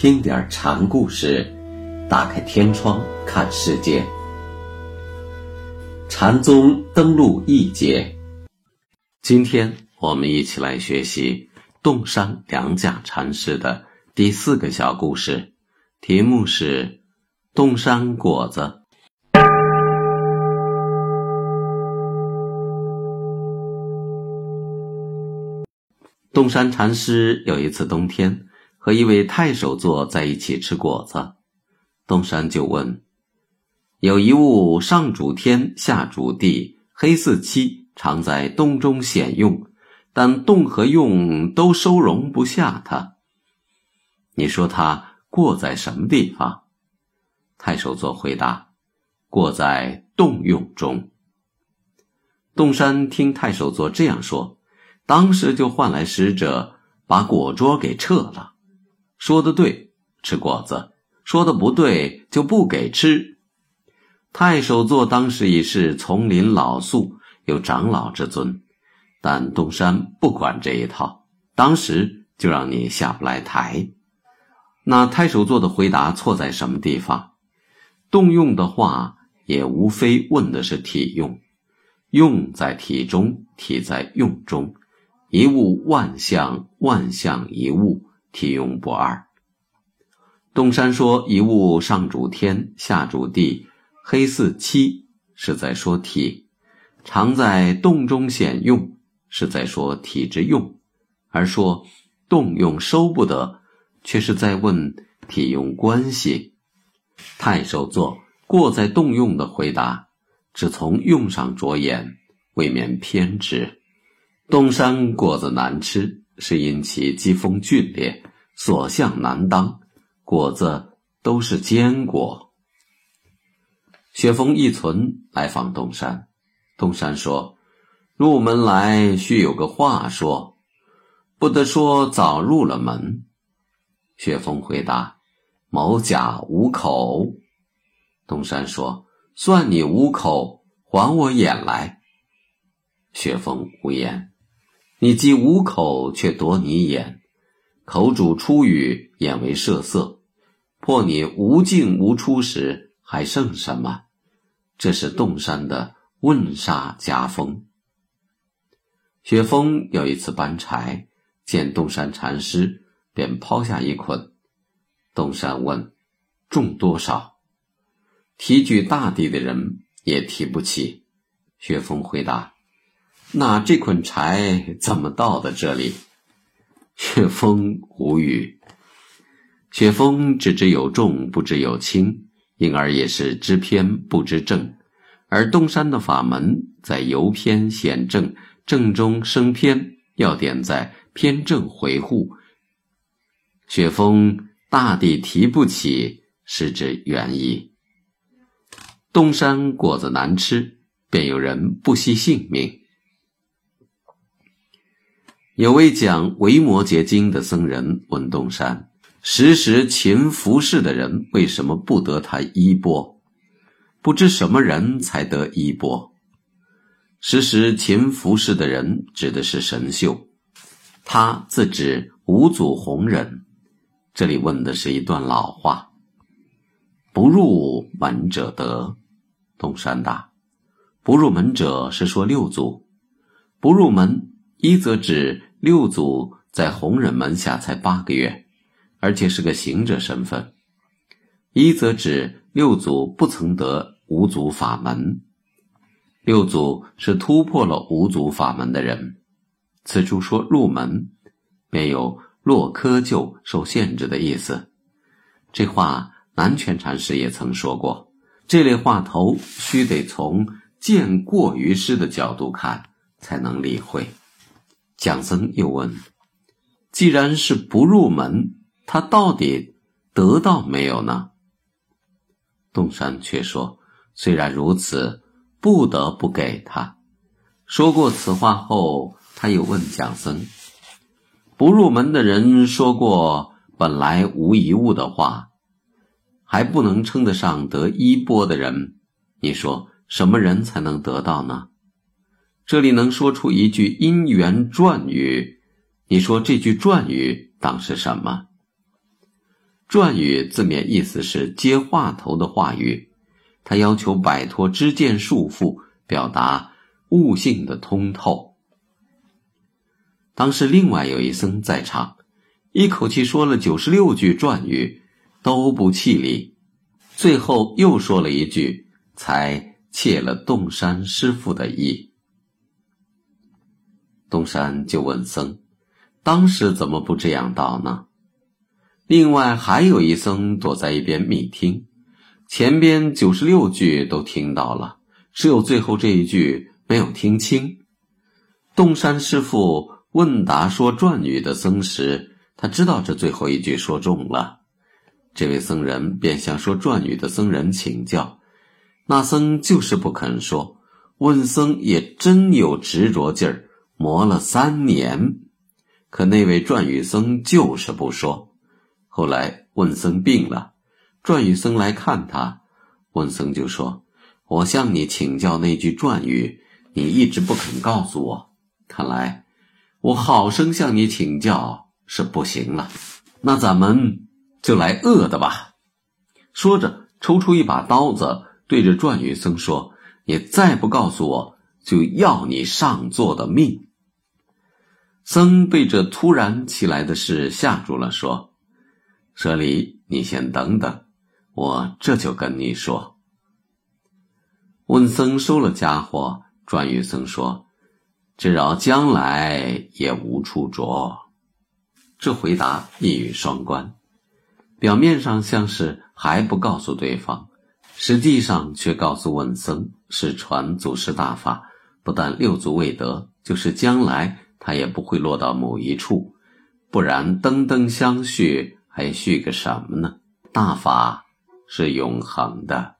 听点禅故事，打开天窗看世界。禅宗登陆一节，今天我们一起来学习洞山良价禅师的第四个小故事，题目是“洞山果子”。洞山禅师有一次冬天。和一位太守座在一起吃果子，东山就问：“有一物上主天，下主地，黑似漆，常在洞中显用，但洞和用都收容不下它。你说它过在什么地方？”太守座回答：“过在洞用中。”洞山听太守座这样说，当时就唤来使者，把果桌给撤了。说的对，吃果子；说的不对，就不给吃。太守座当时已是丛林老宿，有长老之尊，但东山不管这一套，当时就让你下不来台。那太守座的回答错在什么地方？动用的话，也无非问的是体用，用在体中，体在用中，一物万象，万象一物。体用不二。东山说：“一物上主天，下主地，黑似漆，是在说体；常在洞中显用，是在说体之用；而说动用收不得，却是在问体用关系。”太守作过在动用的回答，只从用上着眼，未免偏执。东山果子难吃。是因其机锋峻烈，所向难当，果子都是坚果。雪峰一存来访东山，东山说：“入门来须有个话说，不得说早入了门。”雪峰回答：“某甲无口。”东山说：“算你无口，还我眼来。”雪峰无言。你既无口，却夺你眼；口主出语，眼为射色。破你无进无出时，还剩什么？这是洞山的问煞家风。雪峰有一次搬柴，见洞山禅师，便抛下一捆。洞山问：“重多少？”提举大地的人也提不起。雪峰回答。那这捆柴怎么到的这里？雪峰无语。雪峰只知有重，不知有轻，因而也是知偏不知正。而东山的法门在由偏显正，正中生偏，要点在偏正回护。雪峰大地提不起，是指原意。东山果子难吃，便有人不惜性命。有位讲《维摩诘经》的僧人问东山：“时时勤服侍的人，为什么不得他衣钵？不知什么人才得衣钵？时时勤服侍的人，指的是神秀，他自指五祖弘忍。这里问的是一段老话：不入门者得。东山答：不入门者是说六祖，不入门一则指。”六祖在弘忍门下才八个月，而且是个行者身份。一则指六祖不曾得五祖法门，六祖是突破了五祖法门的人。此处说入门，便有落窠臼、受限制的意思。这话南泉禅师也曾说过。这类话头须得从见过于师的角度看，才能理会。蒋僧又问：“既然是不入门，他到底得到没有呢？”东山却说：“虽然如此，不得不给他。”说过此话后，他又问蒋僧：“不入门的人说过本来无一物的话，还不能称得上得衣钵的人，你说什么人才能得到呢？”这里能说出一句因缘转语，你说这句转语当是什么？转语字面意思是接话头的话语，他要求摆脱知见束缚，表达悟性的通透。当时另外有一僧在场，一口气说了九十六句转语，都不气力，最后又说了一句，才切了洞山师傅的意。东山就问僧：“当时怎么不这样道呢？”另外还有一僧躲在一边密听，前边九十六句都听到了，只有最后这一句没有听清。洞山师傅问答说转语的僧时，他知道这最后一句说中了，这位僧人便向说转语的僧人请教，那僧就是不肯说。问僧也真有执着劲儿。磨了三年，可那位转语僧就是不说。后来问僧病了，转语僧来看他，问僧就说：“我向你请教那句转语，你一直不肯告诉我。看来我好生向你请教是不行了。那咱们就来恶的吧。”说着，抽出一把刀子，对着转语僧说：“你再不告诉我，就要你上座的命。”僧被这突然起来的事吓住了，说：“舍利，你先等等，我这就跟你说。”问僧收了家伙，转语僧说：“只饶将来也无处着。”这回答一语双关，表面上像是还不告诉对方，实际上却告诉问僧是传祖师大法，不但六祖未得，就是将来。它也不会落到某一处，不然灯灯相续，还续个什么呢？大法是永恒的。